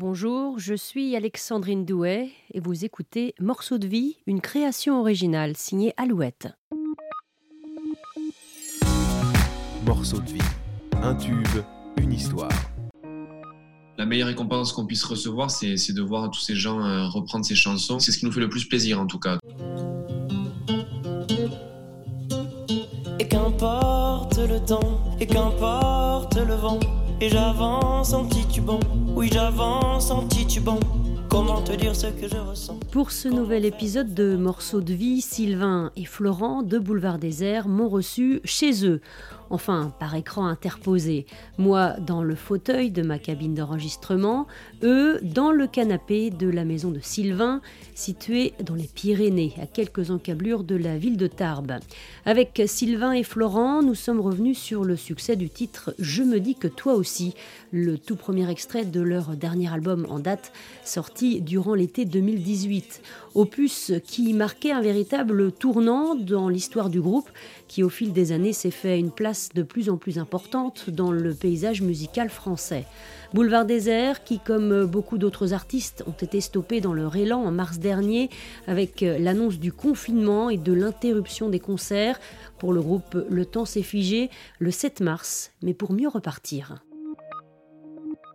Bonjour, je suis Alexandrine Douet et vous écoutez Morceau de vie, une création originale signée Alouette. Morceau de vie, un tube, une histoire. La meilleure récompense qu'on puisse recevoir, c'est de voir tous ces gens euh, reprendre ces chansons. C'est ce qui nous fait le plus plaisir en tout cas. Et qu'importe le temps, et qu'importe le vent, et j'avance en titubant, oui j'avance en titubant. Comment te dire ce que je ressens? Pour ce nouvel épisode de Morceaux de vie, Sylvain et Florent de Boulevard Désert m'ont reçu chez eux enfin par écran interposé. Moi dans le fauteuil de ma cabine d'enregistrement, eux dans le canapé de la maison de Sylvain, située dans les Pyrénées, à quelques encablures de la ville de Tarbes. Avec Sylvain et Florent, nous sommes revenus sur le succès du titre Je me dis que toi aussi, le tout premier extrait de leur dernier album en date, sorti durant l'été 2018. Opus qui marquait un véritable tournant dans l'histoire du groupe, qui au fil des années s'est fait une place de plus en plus importante dans le paysage musical français. Boulevard Désert, qui comme beaucoup d'autres artistes ont été stoppés dans leur élan en mars dernier avec l'annonce du confinement et de l'interruption des concerts, pour le groupe Le Temps s'est figé le 7 mars, mais pour mieux repartir.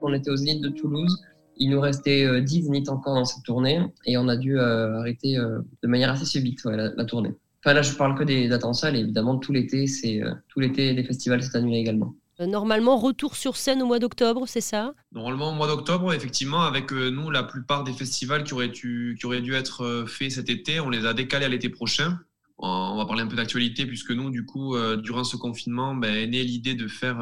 On était aux îles de Toulouse. Il nous restait 10 euh, zéniths encore dans cette tournée et on a dû euh, arrêter euh, de manière assez subite la, tournée. Enfin là, je parle que des dates en salle et évidemment tout l'été, c'est tout l'été des festivals s'est annulé également. Normalement, retour sur scène au mois d'octobre, c'est ça? Normalement, au mois d'octobre, effectivement, avec nous, la plupart des festivals qui auraient, dû, qui auraient dû être faits cet été, on les a décalés à l'été prochain. On va parler un peu d'actualité, puisque nous, du coup, durant ce confinement, ben, est née l'idée de faire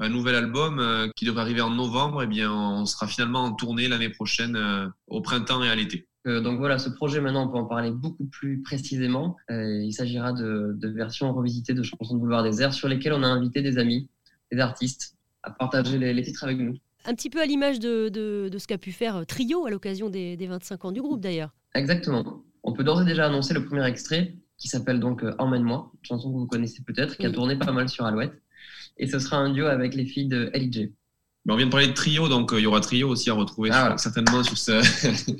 un nouvel album euh, qui devrait arriver en novembre, et eh bien, on sera finalement en tournée l'année prochaine euh, au printemps et à l'été. Euh, donc voilà, ce projet maintenant, on peut en parler beaucoup plus précisément. il s'agira de, versions revisitées de chansons de Boulevard des Airs sur lesquelles on a invité des amis, des artistes à partager les, titres avec nous. Un petit peu à l'image de, ce qu'a pu faire Trio à l'occasion des, 25 ans du groupe d'ailleurs. Exactement. On peut d'ores et déjà annoncer le premier extrait qui s'appelle donc Emmène-moi, une chanson que vous connaissez peut-être, qui a tourné pas mal sur Alouette et ce sera un duo avec les filles de LJ. on vient de parler de trio, donc euh, il y aura trio aussi à retrouver ah, certainement sur ce.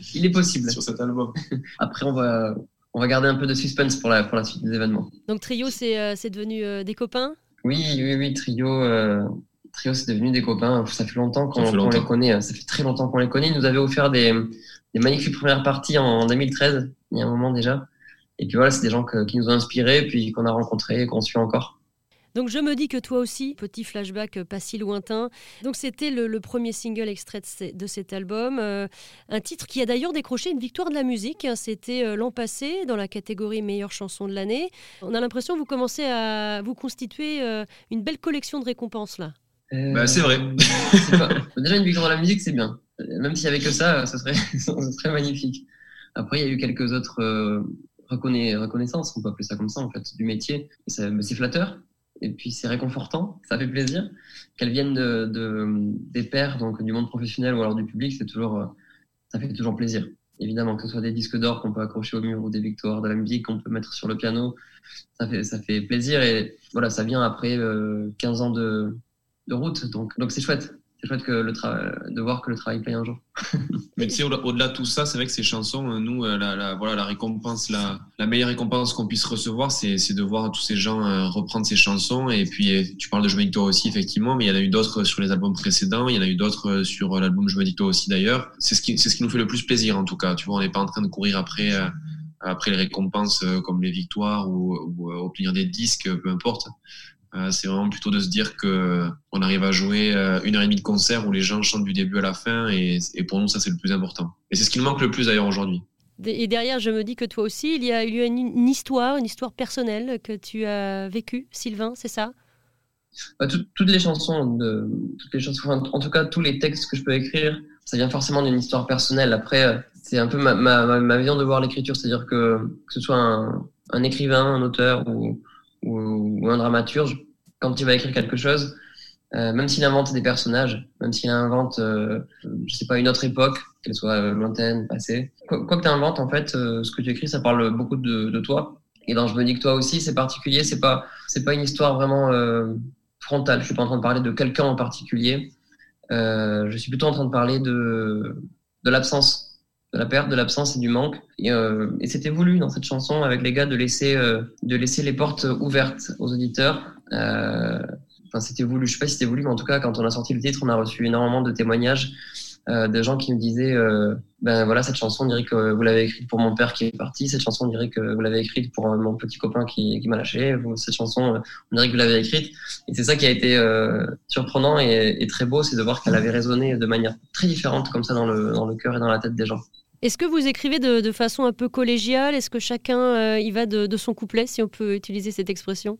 il est possible sur cet album. Après, on va on va garder un peu de suspense pour la pour la suite des événements. Donc trio, c'est euh, c'est devenu euh, des copains? Oui, oui, oui, trio. Trio, c'est devenu des copains. Ça fait longtemps qu'on les connaît. Hein. Ça fait très longtemps qu'on les connaît. Ils nous avaient offert des, des magnifiques premières parties en 2013, il y a un moment déjà. Et puis voilà, c'est des gens qui nous ont inspirés, puis qu'on a rencontrés et qu'on suit encore. Donc je me dis que toi aussi, petit flashback euh, pas si lointain. Donc c'était le, premier single extrait de, cet album, euh, un titre qui a d'ailleurs décroché une victoire de la musique. Hein. C'était euh, l'an passé dans la catégorie meilleure chanson de l'année. On a l'impression que vous commencez à vous constituer une belle collection de récompenses là. Bah, c'est vrai. Déjà une victoire de la musique, c'est bien. Même s'il n'y avait que ça, ce serait, serait magnifique. Après, il y a eu quelques autres reconnaissances, on peut appeler ça comme ça en fait, du métier. C'est flatteur et puis c'est réconfortant, ça fait plaisir. Qu'elles viennent de, des pairs, donc du monde professionnel ou alors du public, c'est toujours, ça fait toujours plaisir. Évidemment, que ce soit des disques d'or qu'on peut accrocher au mur ou des victoires de la musique qu'on peut mettre sur le piano, ça fait, ça fait plaisir. Et voilà, ça vient après 15 euh, ans de, de route, donc c'est chouette c'est chouette que de voir que le travail paye un jour. Mais tu sais, au-delà de tout ça, c'est vrai que ces chansons, euh, nous, euh, la, voilà, la récompense, la, la meilleure récompense qu'on puisse recevoir, c'est de voir tous ces gens euh, reprendre ces chansons. Et puis, tu parles de Je me dis toi aussi, effectivement, mais il y en a eu d'autres sur les albums précédents, il y en a eu d'autres sur l'album Je me dis toi aussi d'ailleurs. C'est ce, qui, ce qui nous fait le plus plaisir, en tout cas. Tu vois, on n'est pas en train de courir après. après les récompenses comme les victoires ou, ou obtenir des disques, peu importe. Euh, c'est vraiment plutôt de se dire que euh, on arrive à jouer euh, une heure et demie de concert où les gens chantent du début à la fin et, pour nous ça c'est le plus important. Et c'est ce qui nous manque le plus d'ailleurs aujourd'hui. Et derrière, je me dis que toi aussi, il y a eu une, histoire, une histoire personnelle que tu as vécue, Sylvain, c'est ça? Bah, Toutes les chansons, de, toutes les chansons, en tout cas tous les textes que je peux écrire, ça vient forcément d'une histoire personnelle. Après, c'est un peu ma, ma, ma, vision de voir l'écriture, c'est-à-dire que que ce soit un, un écrivain, un auteur ou, ou, un dramaturge, quand il va écrire quelque chose, euh, même s'il invente des personnages, même s'il invente, euh, je sais pas, une autre époque, qu'elle soit euh, lointaine, passée, quoi, que tu inventes, en fait, euh, ce que tu écris, ça parle beaucoup de, de, toi. Et dans Je me dis que toi aussi, c'est particulier, c'est pas, c'est pas une histoire vraiment frontale. Je suis pas en train de parler de quelqu'un en particulier. je suis plutôt en train de parler de, de l'absence de la perte, de l'absence et du manque. Et, euh, et c'était voulu dans cette chanson avec les gars de laisser, euh, de laisser les portes ouvertes aux auditeurs. Euh, enfin, c'était voulu. Je sais pas si c'était voulu, mais en tout cas, quand on a sorti le titre, on a reçu énormément de témoignages euh, de gens qui me disaient, euh, ben voilà, cette chanson, on dirait que vous l'avez écrite pour mon père qui est parti. Cette chanson, on dirait que vous l'avez écrite pour mon petit copain qui, qui m'a lâché. Cette chanson, on dirait que vous l'avez écrite. Et c'est ça qui a été surprenant et, et, très beau, c'est de voir qu'elle avait résonné de manière très différente comme ça dans le, dans le cœur et dans la tête des gens. Est-ce que vous écrivez de, façon un peu collégiale? Est-ce que chacun euh, y va de, son couplet, si on peut utiliser cette expression?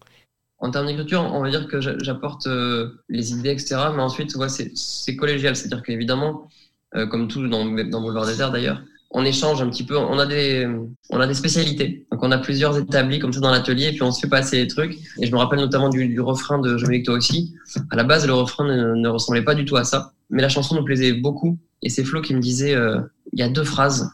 En termes d'écriture, on va dire que j'apporte euh, les idées, etc. Mais ensuite, ouais, c'est collégial. C'est-à-dire qu'évidemment, euh, comme tout dans, dans Boulevard Désert d'ailleurs, on échange un petit peu. On a des, on a des spécialités. Donc on a plusieurs établis comme ça dans l'atelier, et puis on se fait passer les trucs. Et je me rappelle notamment du, refrain de Je me toi aussi. À la base, le refrain ne, ressemblait pas du tout à ça, mais la chanson nous plaisait beaucoup. Et c'est Flo qui me disait y a deux phrases.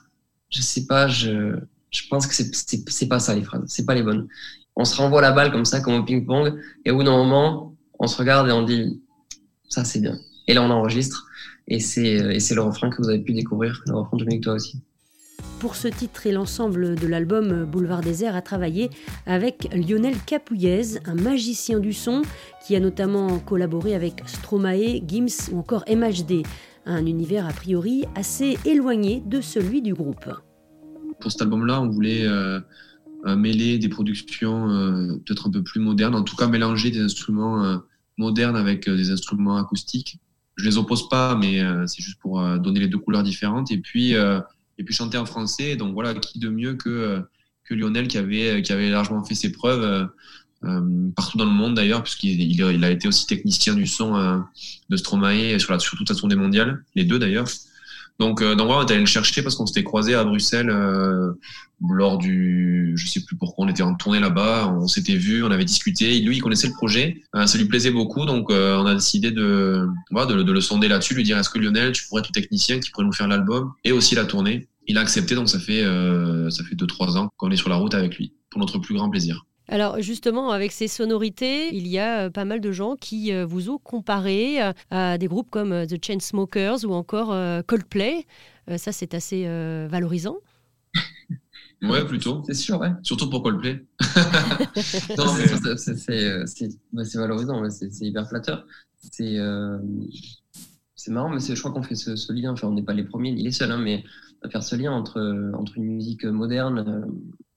Je sais pas, je, je pense que c'est pas ça les phrases, c'est pas les bonnes. On se renvoie la balle comme ça, comme au ping-pong, et au bout d'un moment, on se regarde et on dit ça c'est bien. Et là on enregistre, et c'est le refrain que vous avez pu découvrir, le refrain de toi aussi. Pour ce titre et l'ensemble de l'album Boulevard Désert a travaillé avec Lionel Capouillez, un magicien du son qui a notamment collaboré avec Stromae, Gims ou encore MHD un univers a priori assez éloigné de celui du groupe. Pour cet album-là, on voulait euh, euh, mêler des productions euh, peut-être un peu plus modernes, en tout cas mélanger des instruments modernes avec des instruments acoustiques. Je les oppose pas, mais c'est juste pour donner les deux couleurs différentes. Et puis, et puis chanter en français. Donc voilà, qui de mieux que, que Lionel qui avait, qui avait largement fait ses preuves partout dans le monde d'ailleurs, puisqu'il il a été aussi technicien du son euh, de Stromae sur, la, sur toute la tournée mondiale, les deux d'ailleurs. Donc, euh, donc on est allé le chercher parce qu'on s'était croisé à Bruxelles euh, lors du, je sais plus pourquoi, on était en tournée là-bas, on s'était vu, on avait discuté. Lui, il connaissait le projet, euh, ça lui plaisait beaucoup, donc on a décidé de, voilà, de, de, le sonder là-dessus, lui dire est-ce que Lionel, tu pourrais être le technicien qui pourrait nous faire l'album et aussi la tournée? Il a accepté, donc ça fait ça fait deux trois ans qu'on est sur la route avec lui, pour notre plus grand plaisir. Alors justement, avec ces sonorités, il y a euh, pas mal de gens qui euh, vous ont comparé euh, à des groupes comme The Chainsmokers ou encore Coldplay. Ça, c'est assez valorisant. Ouais, plutôt. C'est sûr. Surtout pour Coldplay. non, c'est valorisant, c'est hyper flatteur. C'est marrant, mais je crois qu'on fait ce, lien. Enfin, on n'est pas les premiers ni les seuls, hein, mais à faire ce lien entre, entre une musique moderne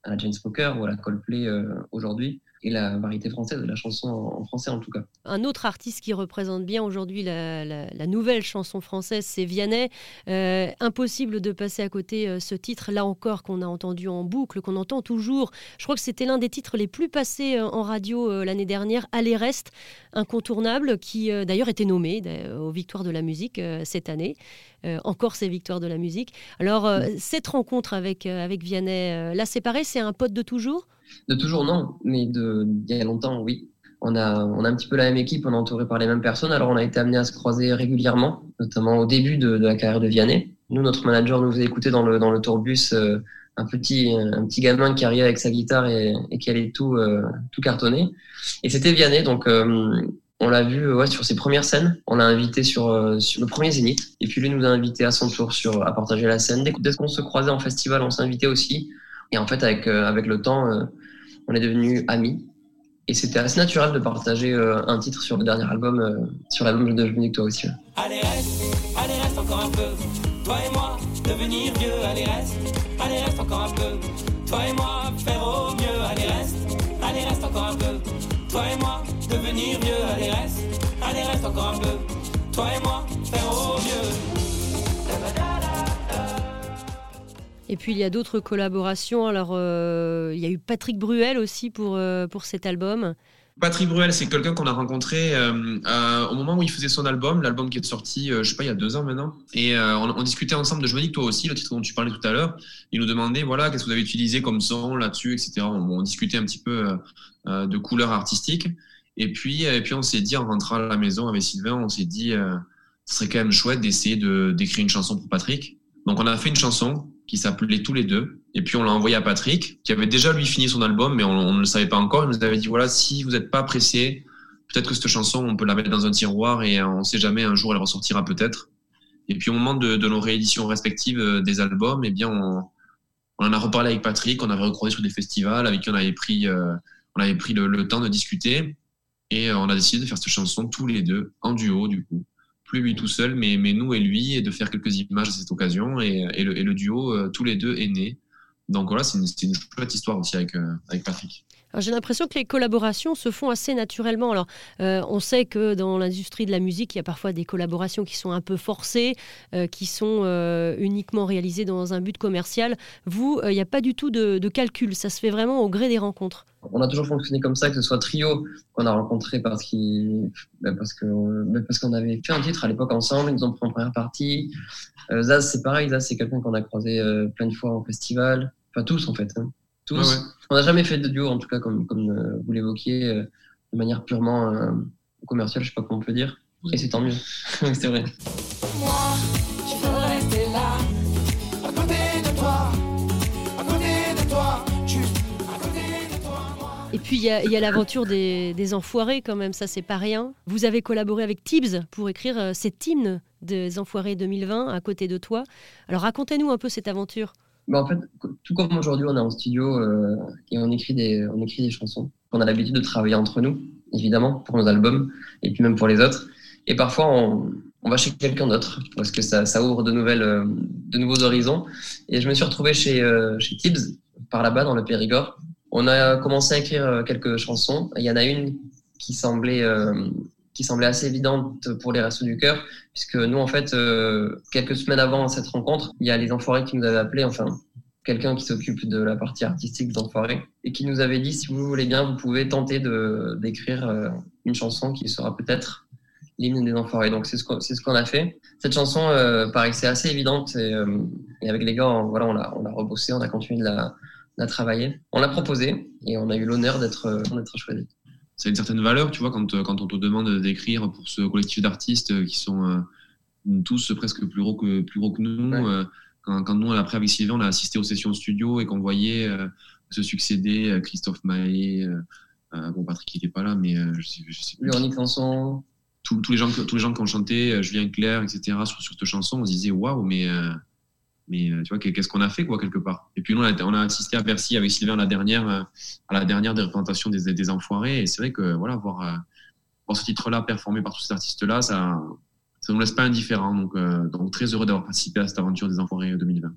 à la James Poker ou à la Coldplay euh, aujourd'hui et la variété française, la chanson en français en tout cas. Un autre artiste qui représente bien aujourd'hui la, nouvelle chanson française, c'est Vianney. Euh, impossible de passer à côté euh, ce titre, là encore, qu'on a entendu en boucle, qu'on entend toujours. Je crois que c'était l'un des titres les plus passés euh, en radio l'année dernière, Allez Reste, incontournable, qui d'ailleurs était nommé aux Victoires de la musique cette année. encore ces Victoires de la musique. Alors, cette rencontre avec, avec Vianney, là c'est pareil, c'est un pote de toujours? De toujours, non, mais d'il y a longtemps, oui. On a, on a un petit peu la même équipe, on est entouré par les mêmes personnes, alors on a été amené à se croiser régulièrement, notamment au début de, la carrière de Vianney. Nous, notre manager nous faisait écouter dans le, dans le tourbus euh, un, petit, un petit gamin qui arrivait avec sa guitare et, qui allait tout, euh, tout cartonner. Et c'était Vianney, donc euh, on l'a vu sur ses premières scènes. On l'a invité sur, sur le premier Zénith. Et puis lui nous a invité à son tour sur, à partager la scène. Dès, dès qu'on se croisait en festival, on s'invitait aussi. Et en fait, avec, avec le temps, on est devenus amis. Et c'était assez naturel de partager euh, un titre sur le dernier album, euh, sur l'album de Je toi aussi. Allez reste, allez reste encore un peu. Toi et moi, devenir vieux, allez reste, allez reste encore un peu. Toi et moi, faire au mieux, allez reste, allez reste encore un peu. Toi et moi, devenir vieux, allez reste, allez reste encore un peu. Toi et moi, Et puis il y a d'autres collaborations. Alors euh, il y a eu Patrick Bruel aussi pour, euh, pour cet album. Patrick Bruel, c'est quelqu'un qu'on a rencontré euh, au moment où il faisait son album, l'album qui est sorti, je sais pas, il y a deux ans maintenant. Et on, discutait ensemble de Je me dis que toi aussi, le titre dont tu parlais tout à l'heure. Il nous demandait, voilà, qu'est-ce que vous avez utilisé comme son là-dessus, etc. On, discutait un petit peu de couleurs artistiques. Et puis, et puis on s'est dit, en rentrant à la maison avec Sylvain, on s'est dit, ce serait quand même chouette d'essayer de, d'écrire une chanson pour Patrick. Donc on a fait une chanson qui s'appelait Tous les deux. Et puis on l'a envoyé à Patrick, qui avait déjà lui fini son album, mais on, ne le savait pas encore. Il nous avait dit voilà, si vous n'êtes pas pressé peut-être que cette chanson, on peut la mettre dans un tiroir et on ne sait jamais, un jour elle ressortira peut-être. Et puis au moment de, nos rééditions respectives euh, des albums, eh bien on, en a reparlé avec Patrick, on avait recroisé sur des festivals avec qui on avait pris, euh, on avait pris le, temps de discuter et euh, on a décidé de faire cette chanson tous les deux en duo du coup. Plus lui tout seul, mais, mais nous et lui, et de faire quelques images à cette occasion. Et, et, le, duo, tous les deux, est né. Donc voilà, c'est une, une, chouette histoire aussi avec, avec Patrick. J'ai l'impression que les collaborations se font assez naturellement. Alors, euh, on sait que dans l'industrie de la musique, il y a parfois des collaborations qui sont un peu forcées, euh, qui sont euh, uniquement réalisées dans un but commercial. Vous, il n'y a pas du tout de, calcul. Ça se fait vraiment au gré des rencontres. On a toujours fonctionné comme ça, que ce soit trio qu'on a rencontré parce ben, parce ben, parce qu'on avait fait un titre à l'époque ensemble. Ils nous ont pris en première partie. Zaz, c'est pareil. Zaz, c'est quelqu'un qu'on a croisé plein de fois en festival. Enfin tous en fait. Hein. On n'a jamais fait de duo, en tout cas, comme, comme euh, vous l'évoquiez, euh, de manière purement euh, commerciale, je sais pas comment on peut dire. Et c'est tant mieux. c'est vrai. Moi, je veux rester là, à côté de toi, à côté de toi, juste à côté de toi. Et puis il y a, l'aventure des, des, enfoirés quand même, ça c'est pas rien. Vous avez collaboré avec Tibbs pour écrire cet hymne des enfoirés 2020 à côté de toi. Alors racontez-nous un peu cette aventure. Bah, en fait, tout comme aujourd'hui, on est en studio euh, et on écrit, des, on écrit des chansons. On a l'habitude de travailler entre nous, évidemment, pour nos albums et puis même pour les autres. Et parfois, on, va chez quelqu'un d'autre parce que ça, ça ouvre de, nouvelles, euh, de nouveaux horizons. Et je me suis retrouvé chez, euh, chez Tibbs, par là-bas, dans le Périgord. On a commencé à écrire quelques chansons. Il y en a une qui semblait qui semblait assez évidente pour les Restos du Cœur, puisque nous, en fait, euh, quelques semaines avant cette rencontre, il y a les Enfoirés qui nous avaient appelés, enfin, quelqu'un qui s'occupe de la partie artistique des Enfoirés, et qui nous avait dit, si vous voulez bien, vous pouvez tenter d'écrire euh, une chanson qui sera peut-être l'hymne des Enfoirés. Donc, c'est ce qu'on ce qu'on a fait. Cette chanson euh, paraissait assez évidente, et, et, avec les gars, voilà, on l'a on rebossé, on a continué de la, la travailler. On l'a proposé, et on a eu l'honneur d'être choisi ça a une certaine valeur, tu vois, quand, euh, quand on te demande d'écrire pour ce collectif d'artistes euh, qui sont euh, tous presque plus gros que, plus gros que nous. quand, quand, nous, après, avec Sylvain, on a assisté aux sessions studio et qu'on voyait se succéder Christophe Maé, bon, Patrick n'était pas là, mais je sais, je sais plus. Véronique Sanson. Tous, tous, les gens, tous les gens qui ont chanté, Julien Clerc, etc., sur, sur cette chanson, on se disait waouh, mais mais euh, tu vois, qu'est-ce qu'on a fait, quoi, quelque part? Et puis nous, on a, assisté à Bercy avec Sylvain la dernière, euh, à la dernière des représentations des, Enfoirés. Et c'est vrai que, voilà, voir, euh, ce titre-là performé par tous ces artistes-là, ça ne nous laisse pas indifférents. Donc, donc très heureux d'avoir participé à cette aventure des Enfoirés 2020.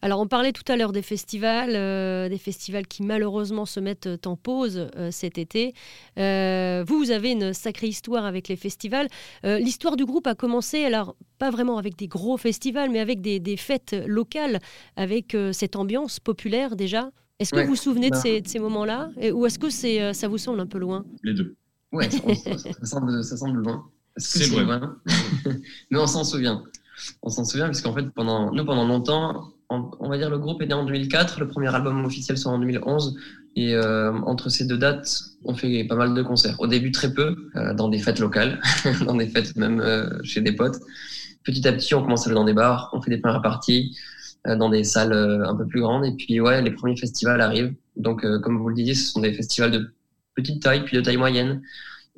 Alors on parlait tout à l'heure des festivals, euh, des festivals qui malheureusement se mettent en pause euh, cet été. Euh, vous, vous avez une sacrée histoire avec les festivals. L'histoire du groupe a commencé, alors pas vraiment avec des gros festivals, mais avec des, fêtes locales, avec cette ambiance populaire déjà. Est-ce que vous vous souvenez de bah. ces, moments-là? Ou est-ce que c'est, ça vous semble un peu loin? Les deux. Ouais, ça, semble, ça semble loin. C'est vrai. Loin? Mais on s'en souvient. On s'en souvient parce qu'en fait, pendant, nous, pendant longtemps, on, va dire le groupe est né en 2004, le premier album officiel sort en 2011 et euh, entre ces deux dates, on fait pas mal de concerts. Au début très peu, euh, dans des fêtes locales, dans des fêtes même euh, chez des potes. Petit à petit, on commence à aller dans des bars, on fait des premières parties dans des salles un peu plus grandes et puis ouais, les premiers festivals arrivent. Donc comme vous le disiez, ce sont des festivals de petite taille puis de taille moyenne.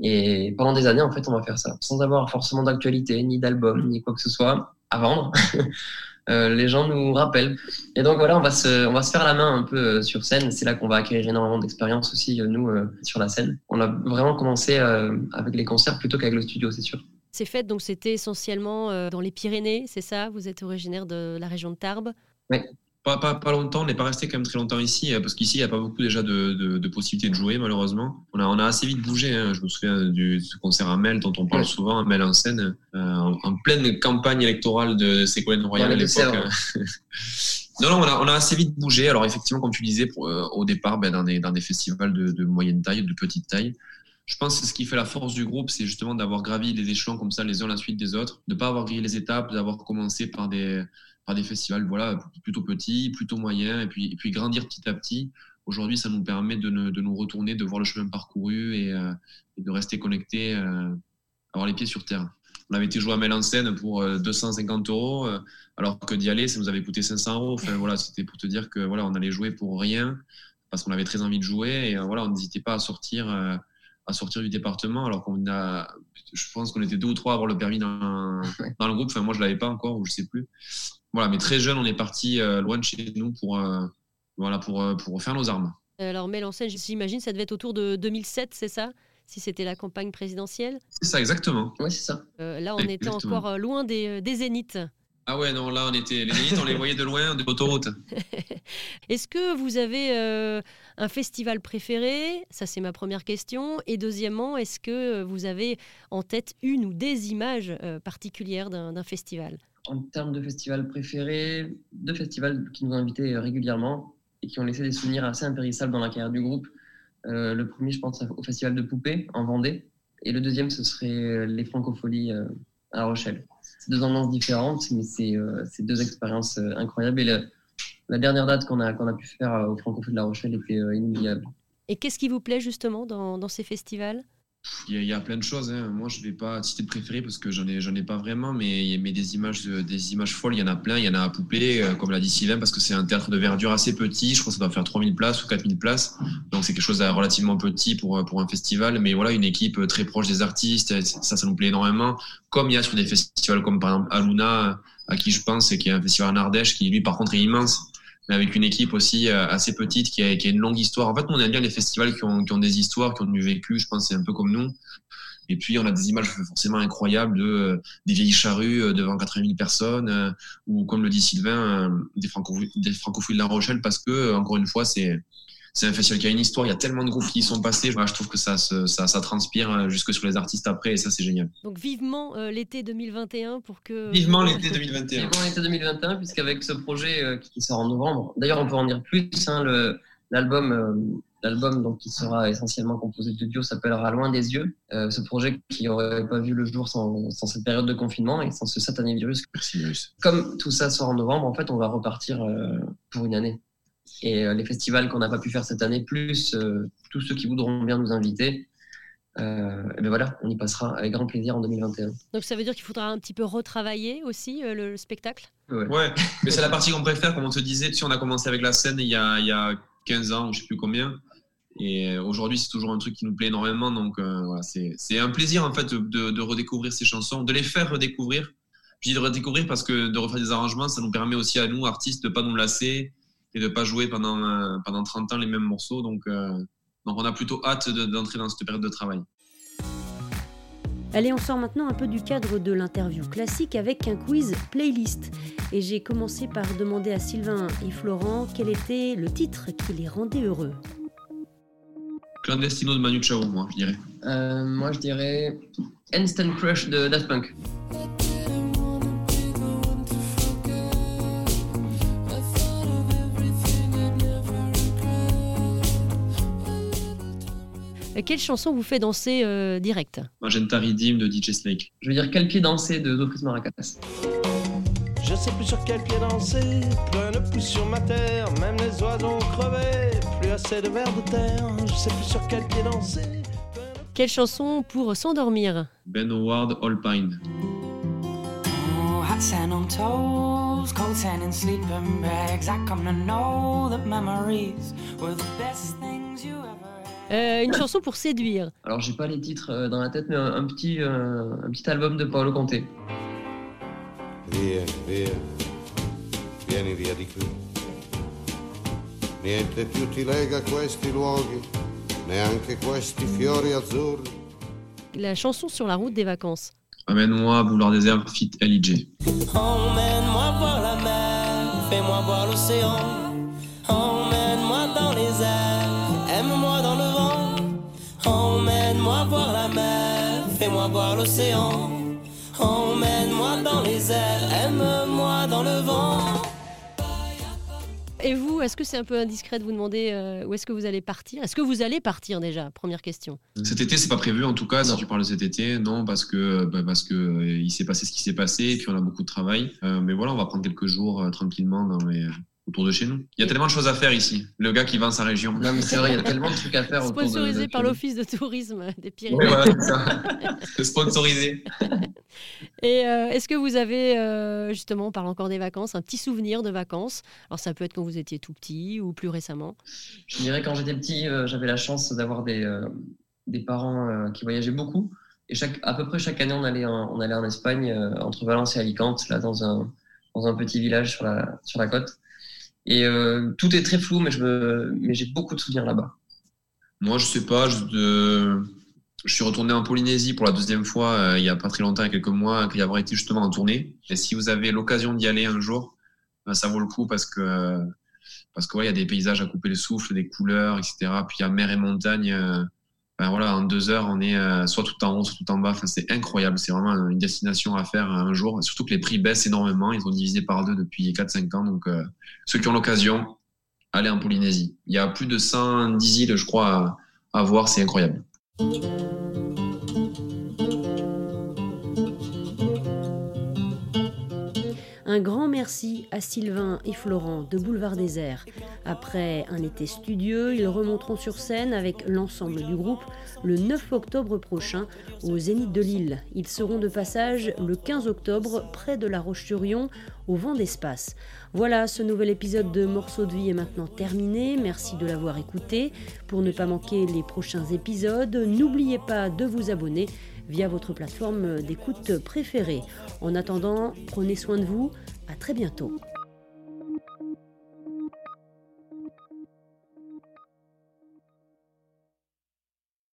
Et pendant des années, en fait, on va faire ça, sans avoir forcément d'actualité, ni d'album, ni quoi que ce soit à vendre. Euh, les gens nous rappellent. Et donc voilà, on va se, on va se faire la main un peu euh, sur scène. C'est là qu'on va acquérir énormément d'expérience aussi, euh, nous, sur la scène. On a vraiment commencé avec les concerts plutôt qu'avec le studio, c'est sûr. Ces fêtes, donc c'était essentiellement dans les Pyrénées, c'est ça? Vous êtes originaire de la région de Tarbes? Oui, pas, pas, pas, longtemps, on n'est pas resté quand même très longtemps ici, euh, parce qu'ici, il n'y a pas beaucoup déjà de, de, de, possibilités de jouer, malheureusement. On a, on a assez vite bougé. Hein. Je me souviens du concert à Mel, dont on parle souvent, à Mel en scène, euh, en, pleine campagne électorale de Ségolène Royal à l'époque. non, non, on a, on a, assez vite bougé. Alors, effectivement, comme tu disais, pour, euh, au départ, ben, dans, des, dans des festivals de, de moyenne taille, de petite taille. Je pense que ce qui fait la force du groupe, c'est justement d'avoir gravi les échelons comme ça, les uns à la suite des autres, de ne pas avoir grillé les étapes, d'avoir commencé par des, des festivals voilà, plutôt petits, plutôt moyens, et puis, et puis grandir petit à petit. Aujourd'hui, ça nous permet de, de, nous retourner, de voir le chemin parcouru et, euh, de rester connecté, euh, avoir les pieds sur terre. On avait été joué à Mélancène pour 250 euh, euros, alors que d'y aller, ça nous avait coûté 500 euros. Enfin, voilà, c'était pour te dire que voilà, on allait jouer pour rien, parce qu'on avait très envie de jouer, et voilà, on n'hésitait pas à sortir à sortir du département, alors qu'on a, je pense qu'on était deux ou trois à avoir le permis dans, dans le groupe. Enfin, moi, je l'avais pas encore, ou je sais plus. Voilà, mais très jeune, on est parti euh, loin de chez nous pour, euh, voilà, pour, euh, pour faire nos armes. Alors, Mélenchon, j'imagine, ça devait être autour de 2007, c'est ça? Si c'était la campagne présidentielle? C'est ça, exactement. Oui, c'est ça. là, on était encore loin des, des zéniths. Ah ouais, non, là, on était les limites, on les voyait de loin, de l'autoroute. Est-ce que vous avez euh, un festival préféré? Ça, c'est ma première question. Et deuxièmement, est-ce que vous avez en tête une ou des images euh, particulières d'un festival? En termes de festivals préférés, deux festivals qui nous ont invités euh, régulièrement et qui ont laissé des souvenirs assez impérissables dans la carrière du groupe. Euh, le premier, je pense au Festival de Poupées en Vendée. Et le deuxième, ce serait euh, les Francopholies euh, à Rochelle. C'est deux ambiances différentes, mais c'est euh, deux expériences euh, incroyables. Et le- la dernière date qu'on a, qu'on a pu faire euh, au Francophone de La Rochelle était euh, inoubliable. Et qu'est-ce qui vous plaît justement dans, dans ces festivals? Il y, a, il y a plein de choses. hein. Moi, je vais pas citer de préféré parce que j'en ai, j'en ai pas vraiment, mais, mais des images, de- des images folles, il y en a plein. Il y en a à Poupée, comme l'a dit Sylvain, parce que c'est un théâtre de verdure assez petit. Je crois que ça doit faire 3000 places ou 4000 places. Donc, c'est quelque chose de relativement petit pour, euh, pour un festival. Mais voilà, une équipe euh, très proche des artistes, et ça, ça nous plaît énormément. Comme il y a sur des festivals comme par exemple Aluna, à qui je pense, et qui est un festival en Ardèche, qui lui, par contre, est immense. Mais avec une équipe aussi euh, assez petite qui a, qui a une longue histoire. En fait, on aime bien les festivals qui ont, qui ont des histoires, qui ont du vécu. Je pense c'est un peu comme nous. Et puis, on a des images forcément incroyables de euh, des vieilles charrues euh, devant 80 000 personnes, euh, ou comme le dit Sylvain, euh, des, des francophiles de La Rochelle, parce que, euh, encore une fois, c'est c'est un festival qui a une histoire. Il y a tellement de groupes qui y sont passés. Voilà, je trouve que ça, se- ça, ça transpire euh, jusque sur les artistes après, et ça, c'est génial. Donc vivement euh, l'été 2021 pour que... Vivement l'été 2021. Vivement l'été 2021, puisqu'avec ce projet euh, qui sort en novembre, d'ailleurs on peut en dire plus, hein, l'album euh, l'album donc qui sera essentiellement composé de duos s'appellera Loin des yeux. Euh, ce projet qui n'aurait pas vu le jour sans, sans cette période de confinement et sans ce satané virus. Merci. Comme tout ça sort en novembre, en fait on va repartir euh, pour une année. Et euh, les festivals qu'on n'a pas pu faire cette année, plus euh, tous ceux qui voudront bien nous inviter, euh, et ben voilà, on y passera avec grand plaisir en 2021. Donc ça veut dire qu'il faudra un petit peu retravailler aussi euh, le, le spectacle? Ouais. Ouais, mais c'est la partie qu'on préfère, comme on te disait. Tu sais, on a commencé avec la scène il y a, il y a 15 ans, ou je sais plus combien. Et aujourd'hui, c'est toujours un truc qui nous plaît énormément. Donc, euh, voilà, c'est c'est un plaisir, en fait, de, de- de redécouvrir ces chansons, de les faire redécouvrir. Je dis de redécouvrir parce que de refaire des arrangements, ça nous permet aussi à nous, artistes, de pas nous lasser et de pas jouer pendant, euh, pendant 30 ans les mêmes morceaux. Donc, euh, donc on a plutôt hâte de- d'entrer dans cette période de travail. Allez, on sort maintenant un peu du cadre de l'interview classique avec un quiz playlist. Et j'ai commencé par demander à Sylvain et Florent quel était le titre qui les rendait heureux. Clandestino de Manu Chao, moi, je dirais. Euh, moi, je dirais Instant Crush de Daft Punk. Quelle chanson vous fait danser euh, direct Magenta Redeem de DJ Snake. Je veux dire Quel pied danser de Zofris Maracas. Je sais plus sur quel pied danser, plus rien ne pousse sur ma terre, même les oiseaux ont crevé, plus assez de vers de terre, je sais plus sur quel pied danser. Quelle chanson pour s'endormir Ben Howard, All Pine. Oh, sand on toes, cold sand in sleeping bags. I come to know that memories were the best things you ever. Euh, Une chanson pour séduire. Alors, j'ai pas les titres euh, dans la tête, mais un, un petit, euh, un petit album de Paolo Conte. Via, via, vieni via di qui. Niente più ti lega questi luoghi, neanche questi fiori azzurri. La chanson sur la route des vacances. Amène-moi, Boulevard Désert, Fit LIJ. Emmène-moi voir la mer, fais-moi voir l'océan. L'océan. Emmène-moi dans les airs, aime-moi dans le vent. Et vous, est-ce que c'est un peu indiscret de vous demander euh, où est-ce que vous allez partir? Est-ce que vous allez partir déjà? Première question. Cet été, c'est pas prévu en tout cas. Si tu parles de cet été, non, parce que bah, parce que euh, il s'est passé ce qui s'est passé, et puis on a beaucoup de travail. Euh, mais voilà, on va prendre quelques jours euh, tranquillement dans les- autour de chez nous. Il y a tellement de choses à faire ici. Le gars qui vend sa région. Non, mais c'est vrai, il y a tellement de trucs à faire autour de. Sponsorisé de- par l'Office de tourisme des Pyrénées. Ouais, voilà, c'est ça. C'est Sponsorisé. Et euh, est-ce que vous avez, euh, justement, on parle encore des vacances, un petit souvenir de vacances? Alors ça peut être quand vous étiez tout petit ou plus récemment. Je dirais quand j'étais petit, euh, j'avais la chance d'avoir des, euh, des parents qui voyageaient beaucoup. Et chaque, à peu près chaque année, on allait en, on allait en Espagne, entre Valence et Alicante, là, dans un, dans un petit village sur la, sur la côte. Et tout est très flou, mais, j'ai beaucoup de souvenirs là-bas. Moi, je sais pas. Je, je suis retourné en Polynésie pour la deuxième fois euh, il y a pas très longtemps, il y a quelques mois, y avoir été justement en tournée. Et si vous avez l'occasion d'y aller un jour, ben, ça vaut le coup parce que parce que il y a des paysages à couper le souffle, des couleurs, etc. Puis il y a mer et montagne. Euh, ben, en deux heures, on est euh, soit tout en haut, soit tout en bas. C'est incroyable. C'est vraiment une destination à faire un jour. Surtout que les prix baissent énormément. Ils ont divisé par deux depuis 4-5 ans. Donc, ceux qui ont l'occasion, allez en Polynésie. Il y a plus de 110 îles, je crois, à voir. C'est incroyable. Un grand merci à Sylvain et Florent de Boulevard Désert. Après un été studieux, ils remonteront sur scène avec l'ensemble du groupe le 9 octobre prochain au Zénith de Lille. Ils seront de passage le 15 octobre près de La Roche-sur-Yon au vent d'espace. Voilà, ce nouvel épisode de Morceaux de vie est maintenant terminé. Merci de l'avoir écouté. Pour ne pas manquer les prochains épisodes, n'oubliez pas de vous abonner via votre plateforme d'écoute préférée. En attendant, prenez soin de vous. À très bientôt.